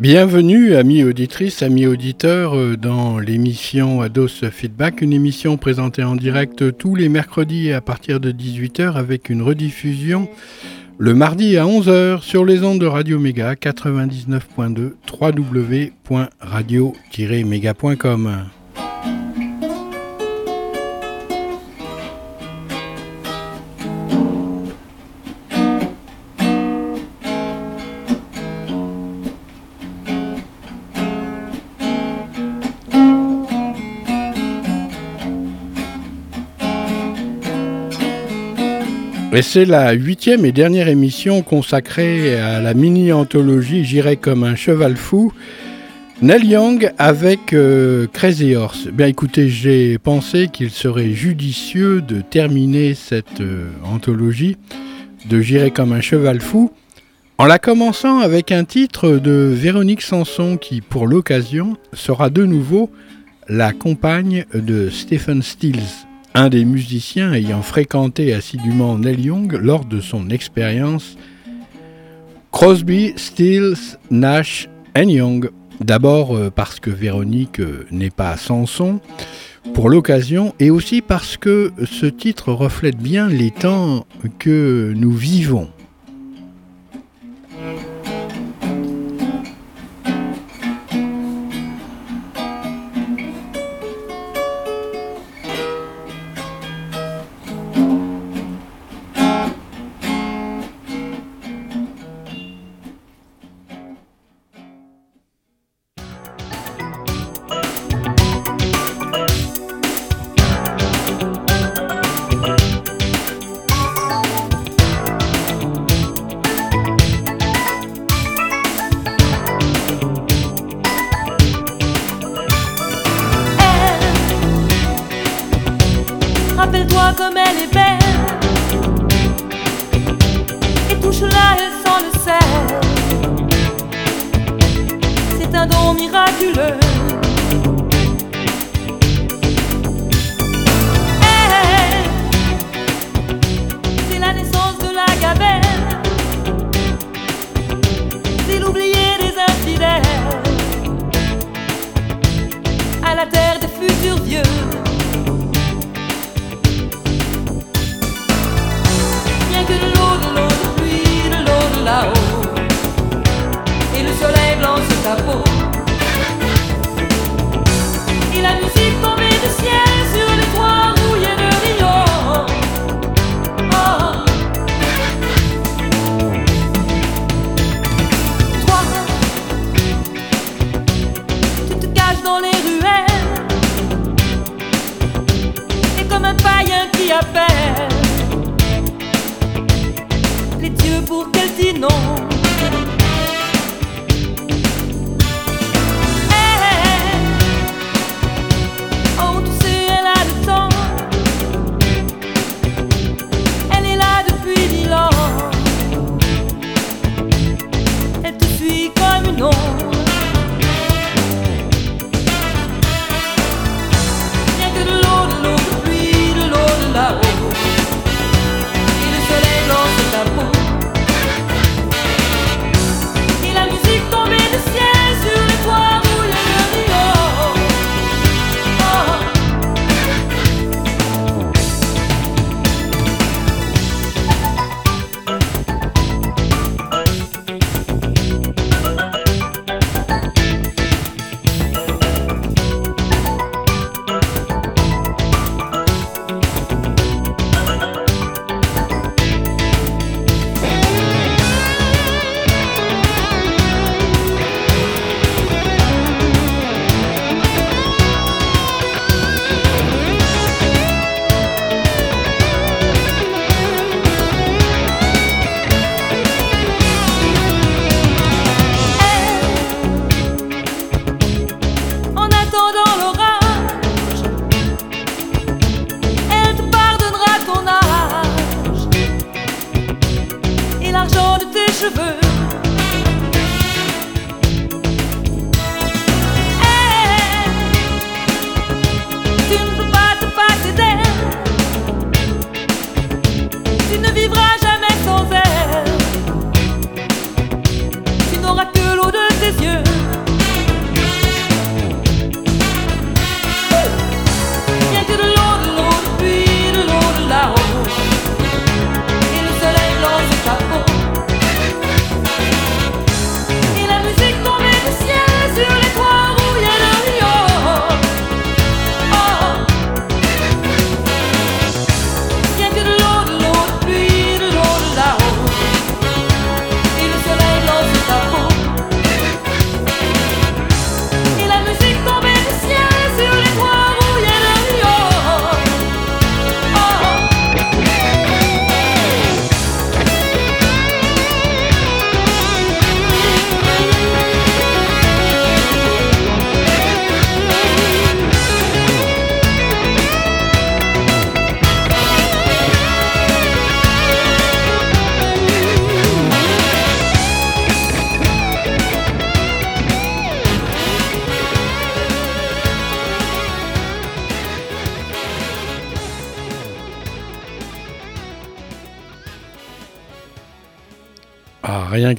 Bienvenue, amis auditrices, amis auditeurs, euh, dans l'émission Ados Feedback, une émission présentée en direct tous les mercredis à partir de 18h avec une rediffusion le mardi à 11h sur les ondes de Radio Méga 99.2 www.radio-méga.com. Et c'est la huitième et dernière émission consacrée à la mini-anthologie J'irai comme un cheval fou. Neil Young avec euh, Crazy Horse. Bien écoutez, j'ai pensé qu'il serait judicieux de terminer cette euh, anthologie de J'irai comme un cheval fou en la commençant avec un titre de Véronique Sanson qui, pour l'occasion, sera de nouveau la compagne de Stephen Stills un des musiciens ayant fréquenté assidûment Neil Young lors de son expérience Crosby, Stills, Nash Young. D'abord euh, parce que Véronique euh, n'est pas sans son pour l'occasion et aussi parce que ce titre reflète bien les temps que nous vivons. L'eau de tes yeux.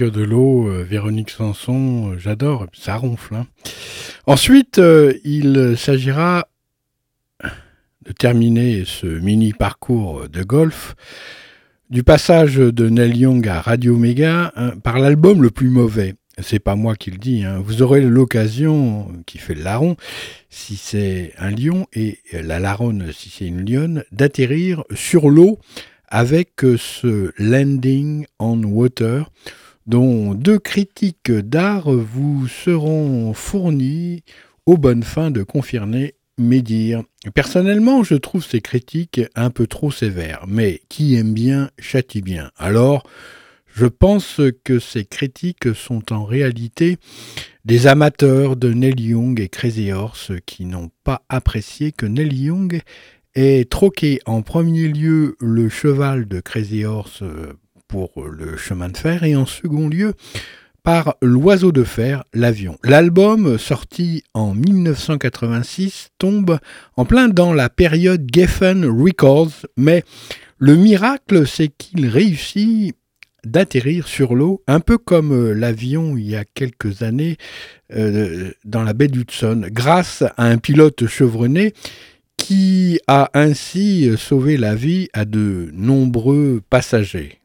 De l'eau, euh, Véronique Sanson, euh, j'adore, ça ronfle. Hein. Ensuite, euh, il s'agira de terminer ce mini parcours de golf du passage de Neil Young à Radio Mega hein, par l'album le plus mauvais. C'est pas moi qui le dis. Hein. Vous aurez l'occasion, qui fait le larron, si c'est un lion, et la laronne, si c'est une lionne, d'atterrir sur l'eau avec ce Landing on Water, dont deux critiques d'art vous seront fournies aux bonnes fins de confirmer mes dires. Personnellement, je trouve ces critiques un peu trop sévères, mais qui aime bien châtie bien. Alors, je pense que ces critiques sont en réalité des amateurs de Neil Young et Crazy Horse qui n'ont pas apprécié que Neil Young ait troqué en premier lieu le cheval de Crazy Horse pour le chemin de fer et en second lieu par L'Oiseau de Fer, l'avion. L'album, sorti en 1986, tombe en plein dans la période Geffen Records, mais le miracle, c'est qu'il réussit d'atterrir sur l'eau, un peu comme euh, l'avion il y a quelques années euh, dans la baie d'Hudson, grâce à un pilote chevronné qui a ainsi sauvé la vie à de nombreux passagers.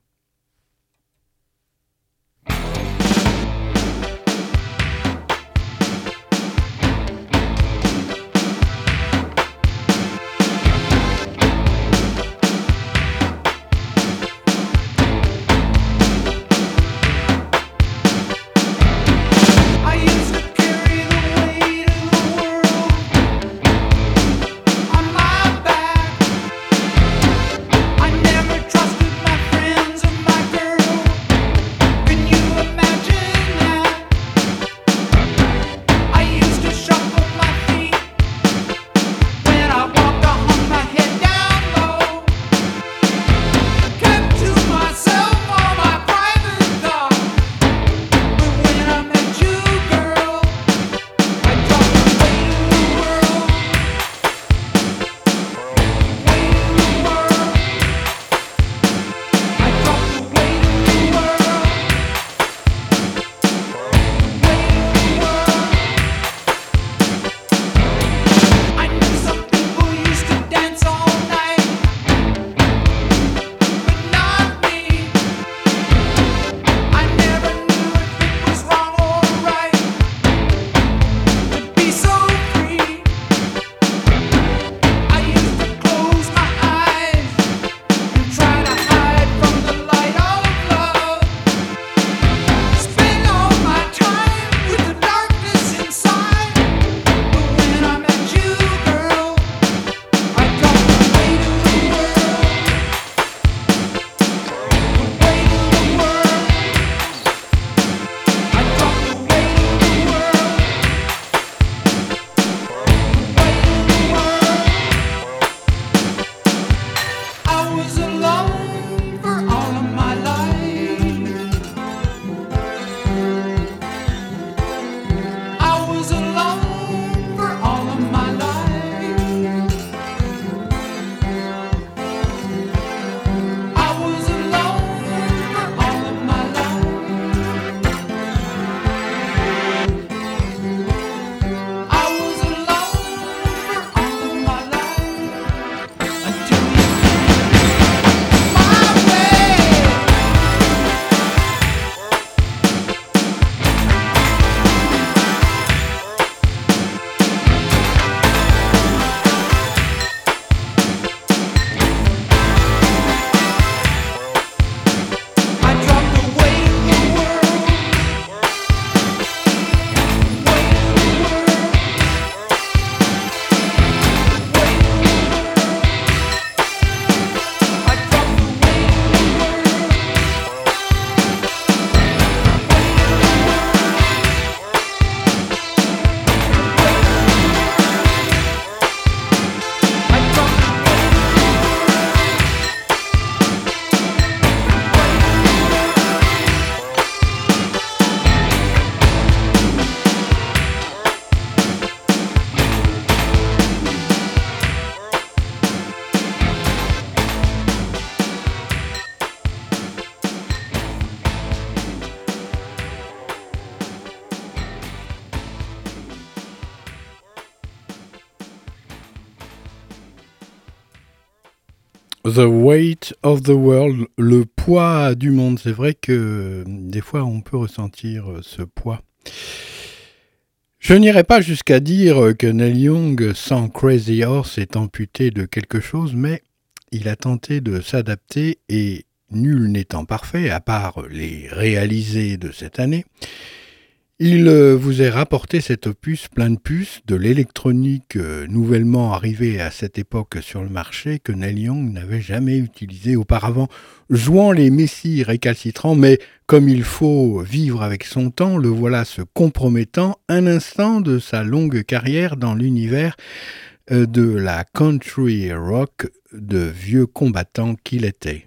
The Weight of the World, le poids du monde. C'est vrai que des fois on peut ressentir ce poids. Je n'irai pas jusqu'à dire que Neil Young, sans Crazy Horse, est amputé de quelque chose, mais il a tenté de s'adapter et nul n'étant parfait, à part les réalisés de cette année, il euh, vous est rapporté cet opus plein de puces, de l'électronique euh, nouvellement arrivée à cette époque sur le marché que Neil Young n'avait jamais utilisé auparavant, jouant les messies récalcitrants, mais comme il faut vivre avec son temps, le voilà se compromettant un instant de sa longue carrière dans l'univers euh, de la country rock de vieux combattant qu'il était.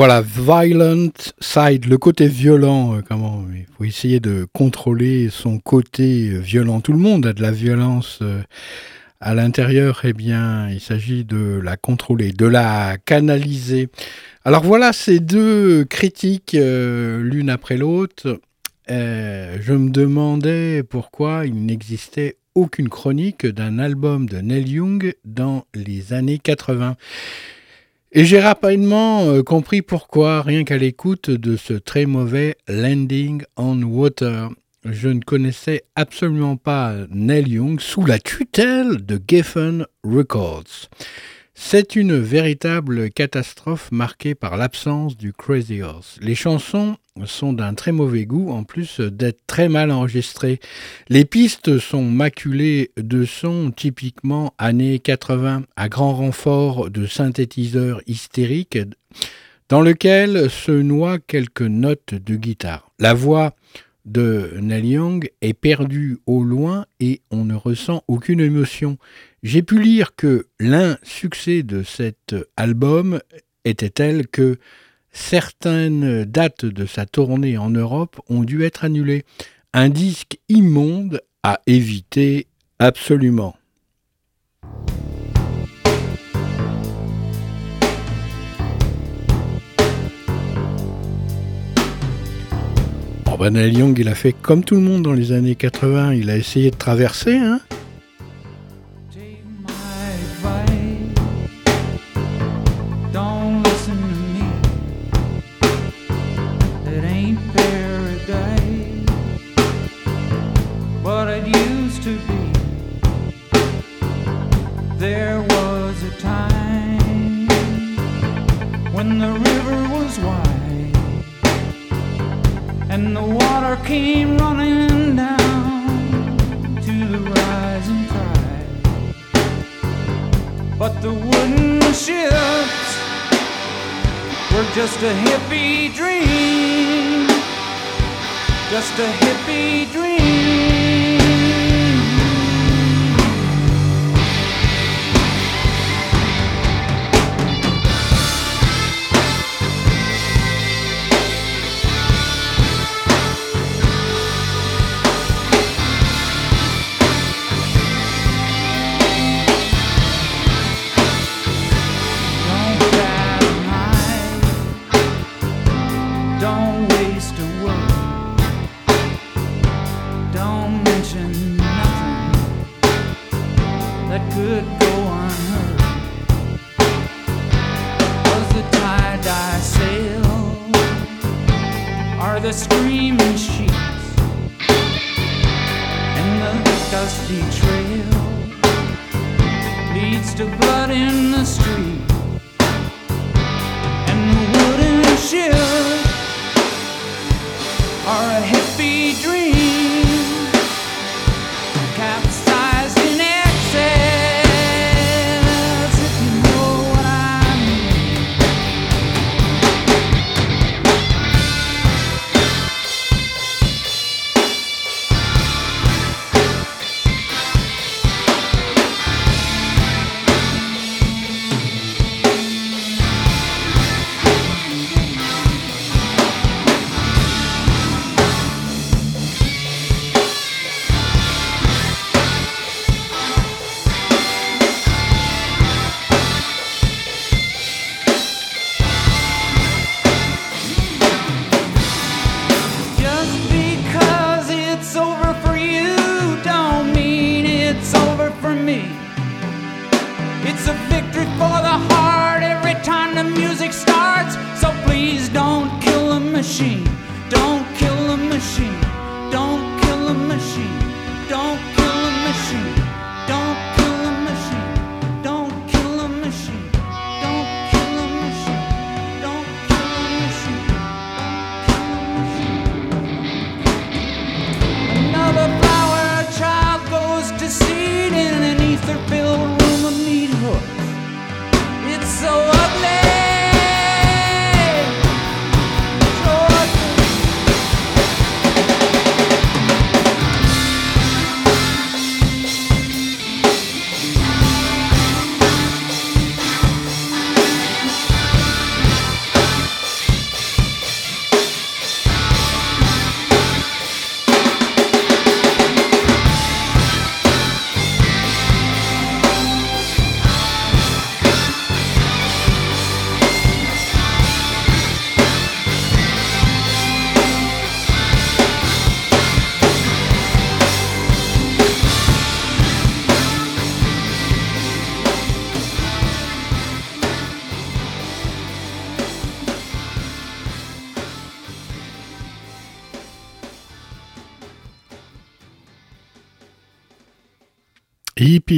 Voilà, Violent Side, le côté violent, euh, comment il faut essayer de contrôler son côté violent. Tout le monde a de la violence euh, à l'intérieur, eh bien, il s'agit de la contrôler, de la canaliser. Alors voilà ces deux critiques euh, l'une après l'autre. je me demandais pourquoi il n'existait aucune chronique d'un album de Neil Young dans les années 80. Et j'ai rapidement euh, compris pourquoi, rien qu'à l'écoute de ce très mauvais Landing on Water. Je ne connaissais absolument pas Neil Young sous la tutelle de Geffen Records. C'est une véritable catastrophe marquée par l'absence du Crazy Horse. Les chansons sont d'un très mauvais goût en plus d'être très mal enregistrées. Les pistes sont maculées de sons typiquement années 80 à grand renfort de synthétiseurs hystériques dans lequel se noient quelques notes de guitare. La voix de Neil Young est perdue au loin et on ne ressent aucune émotion. J'ai pu lire que l'un succès de cet album était tel que certaines dates de sa tournée en Europe ont dû être annulées. Un disque immonde à éviter absolument. Oh ben Young, il a fait comme tout le monde dans les années 80, il a essayé de traverser, hein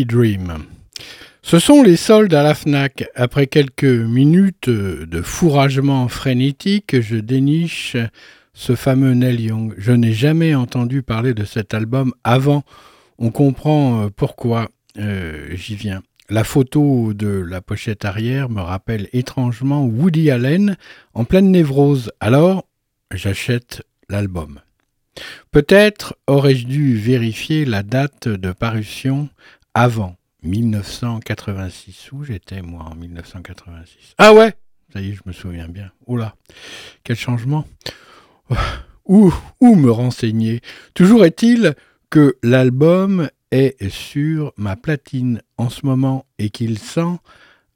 Dream. Ce sont les soldes à la FNAC. Après quelques minutes de fourragement frénétique, je déniche ce fameux Neil Young. Je n'ai jamais entendu parler de cet album avant. On comprend euh, pourquoi euh, j'y viens. La photo de la pochette arrière me rappelle étrangement Woody Allen en pleine névrose. Alors, j'achète l'album. Peut-être aurais-je dû vérifier la date de parution avant 1986. Où j'étais moi en 1986 Ah ouais Ça y est, je me souviens bien. Là, quel changement où, où me renseigner? Toujours est-il que l'album est sur ma platine en ce moment et qu'il sent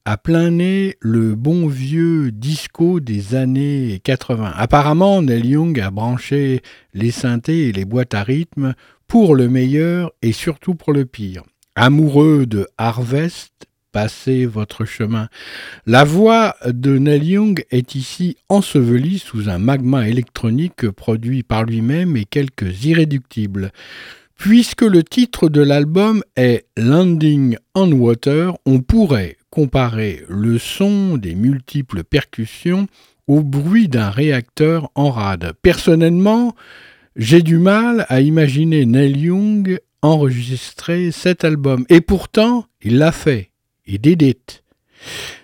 à plein nez le bon vieux disco des années 80. Apparemment, Neil Young a branché les synthés et les boîtes à rythme pour le meilleur et surtout pour le pire. Amoureux de Harvest, passez votre chemin. La voix de Neil Young est ici ensevelie sous un magma électronique produit par lui-même et quelques irréductibles. Puisque le titre de l'album est Landing on Water, on pourrait comparer le son des multiples percussions au bruit d'un réacteur en rade. Personnellement, j'ai du mal à imaginer Neil Young enregistrer cet album. Et pourtant, il l'a fait et d'Edith.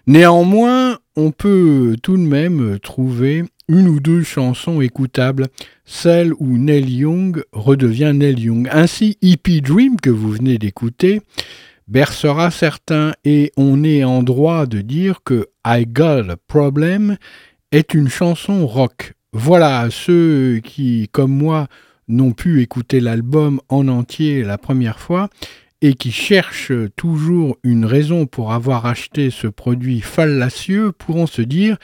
Néanmoins, on peut tout de même trouver une ou deux chansons écoutables, celle où Neil Young redevient Neil Young. Ainsi, Hippie Dream, que vous venez d'écouter, bercera certains et on est en droit de dire que I Got a Problem est une chanson rock. Voilà, ceux qui, comme moi, n'ont pu écouter l'album en entier la première fois, et qui cherchent toujours une raison pour avoir acheté ce produit fallacieux pourront se dire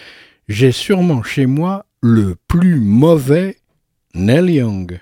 j'ai sûrement chez moi le plus mauvais Neil Young.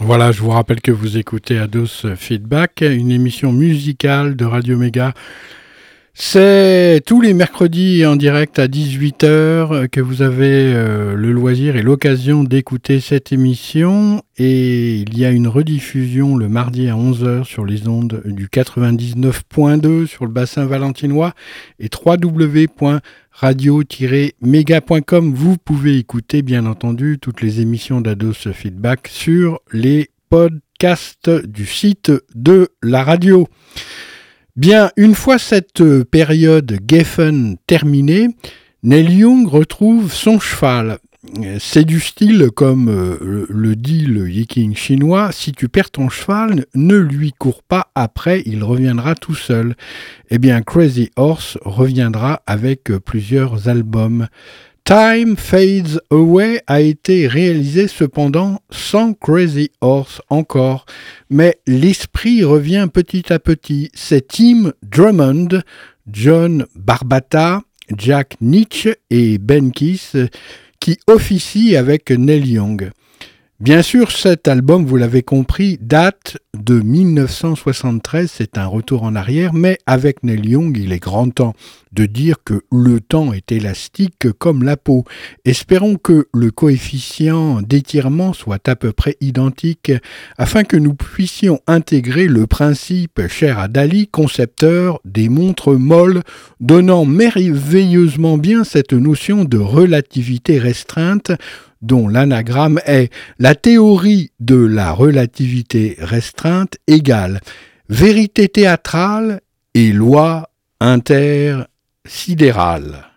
Voilà, je vous rappelle que vous écoutez Ados Feedback, une émission musicale de Radio Méga. C'est tous les mercredis en direct à 18h que vous avez euh, le loisir et l'occasion d'écouter cette émission et il y a une rediffusion le mardi à 11h sur les ondes du 99.2 sur le bassin valentinois et www.radio-méga.com. Vous pouvez écouter bien entendu toutes les émissions d'Ados Feedback sur les podcasts du site de la radio. Bien, une fois cette période Geffen terminée, Neil Young retrouve son cheval. C'est du style, comme euh, le dit le yiking chinois, si tu perds ton cheval, ne lui cours pas après, il reviendra tout seul. Eh bien, Crazy Horse reviendra avec plusieurs albums. Time Fades Away a été réalisé cependant sans Crazy Horse encore, mais l'esprit revient petit à petit. C'est Tim Drummond, John Barbata, Jack Nietzsche et Ben Kiss qui officient avec Neil Young. Bien sûr, cet album, vous l'avez compris, date de 1973, c'est un retour en arrière, mais avec Neil Young, il est grand temps de dire que le temps est élastique comme la peau. Espérons que le coefficient d'étirement soit à peu près identique afin que nous puissions intégrer le principe cher à Dali, concepteur des montres molles, donnant merveilleusement bien cette notion de relativité restreinte dont l'anagramme est la théorie de la relativité restreinte égale vérité théâtrale et loi intersidérale.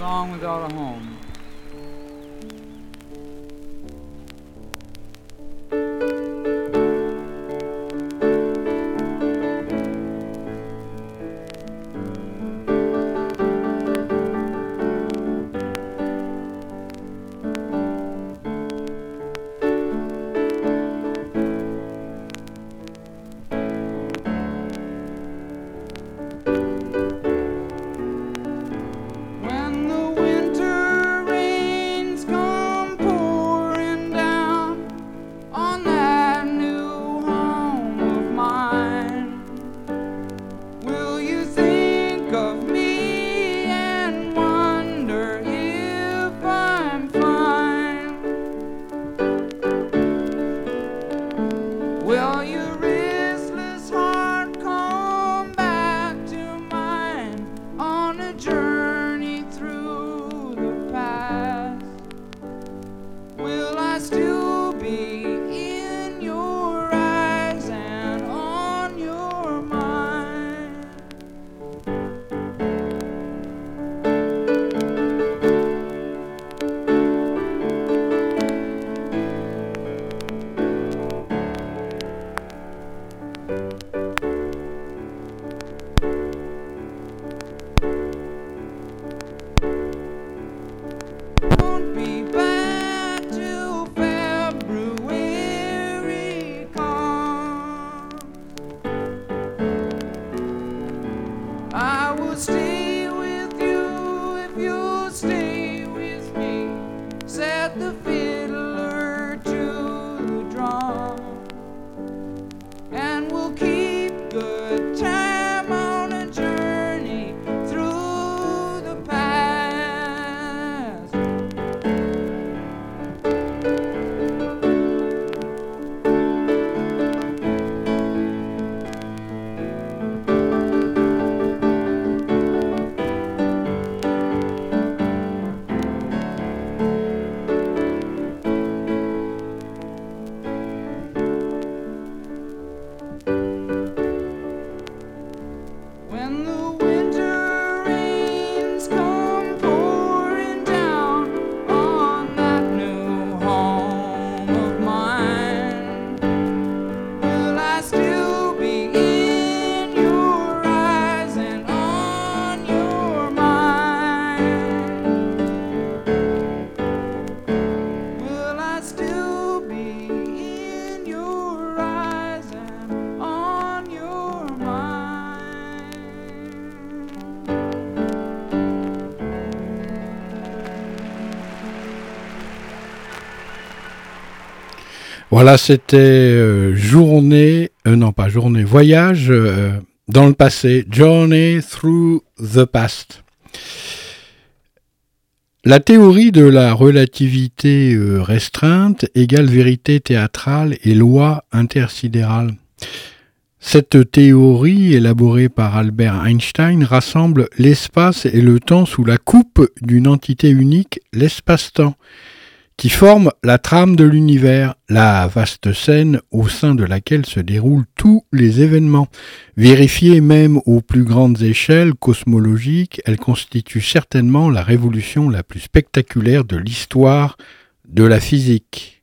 Song without a home. I Voilà, c'était euh, journée, euh, non pas journée, voyage euh, dans le passé, Journey through the past. La théorie de la relativité restreinte égale vérité théâtrale et loi intersidérale. Cette théorie, élaborée par Albert Einstein, rassemble l'espace et le temps sous la coupe d'une entité unique, l'espace-temps, qui forme la trame de l'univers, la vaste scène au sein de laquelle se déroulent tous les événements. Vérifiée même aux plus grandes échelles cosmologiques, elle constitue certainement la révolution la plus spectaculaire de l'histoire de la physique.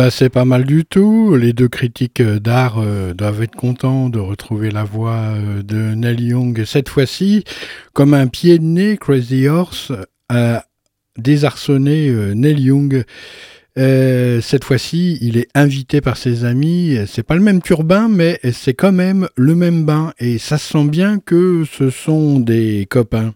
Bah, c'est pas mal du tout. Les deux critiques euh, d'art euh, doivent être contents de retrouver la voix euh, de Nelly Young cette fois-ci comme un pied de nez Crazy Horse a désarçonné euh, Nelly Young. cette fois-ci, il est invité par ses amis. C'est pas le même turbin, mais c'est quand même le même bain. Et ça sent bien que ce sont des copains.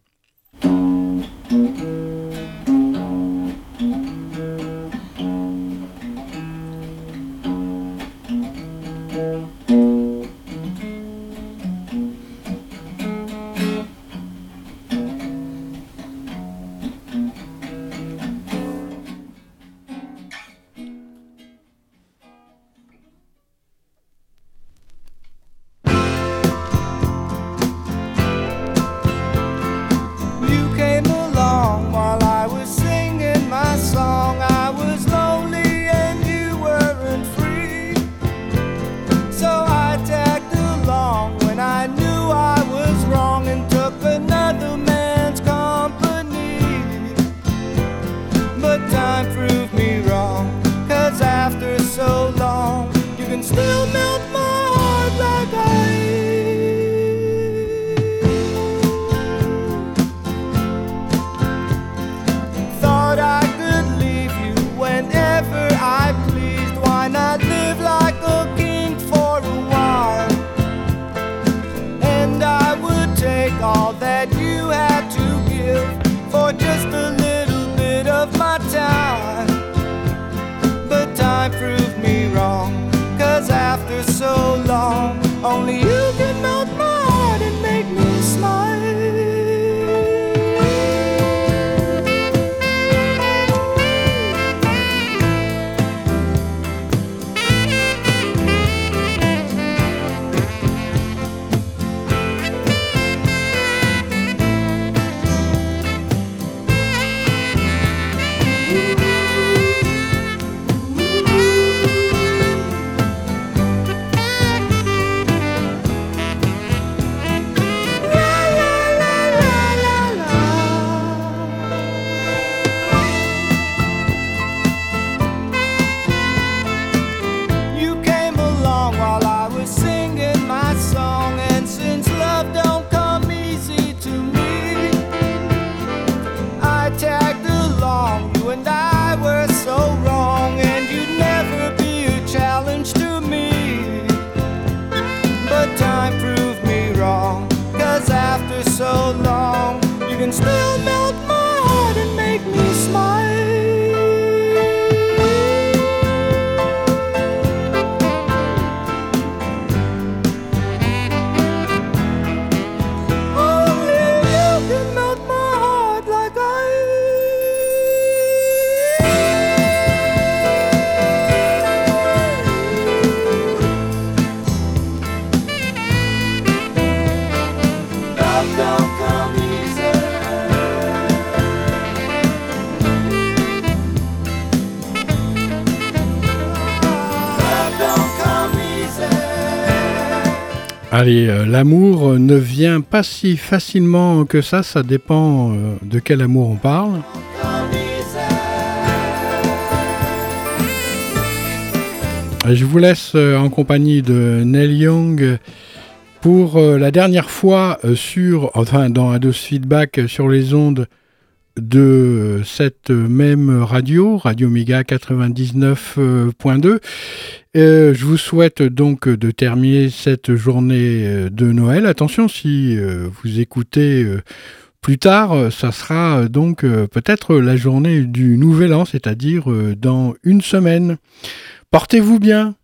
Allez, euh, l'amour ne vient pas si facilement que ça, ça dépend euh, de quel amour on parle. Je vous laisse euh, en compagnie de Neil Young pour la dernière fois sur, enfin dans Ados Feedback sur les ondes de cette même radio, Radio Méga 99.2. Euh, je vous souhaite donc de terminer cette journée euh, de Noël. Attention, si euh, vous écoutez plus tard, ça sera donc peut-être la journée du Nouvel An, c'est-à-dire dans une semaine. Portez-vous bien.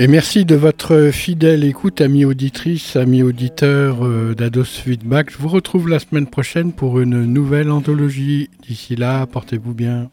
Et merci de votre fidèle écoute, amis auditrices, amis auditeurs euh, d'Ados Feedback. Je vous retrouve la semaine prochaine pour une nouvelle anthologie. D'ici là, portez-vous bien.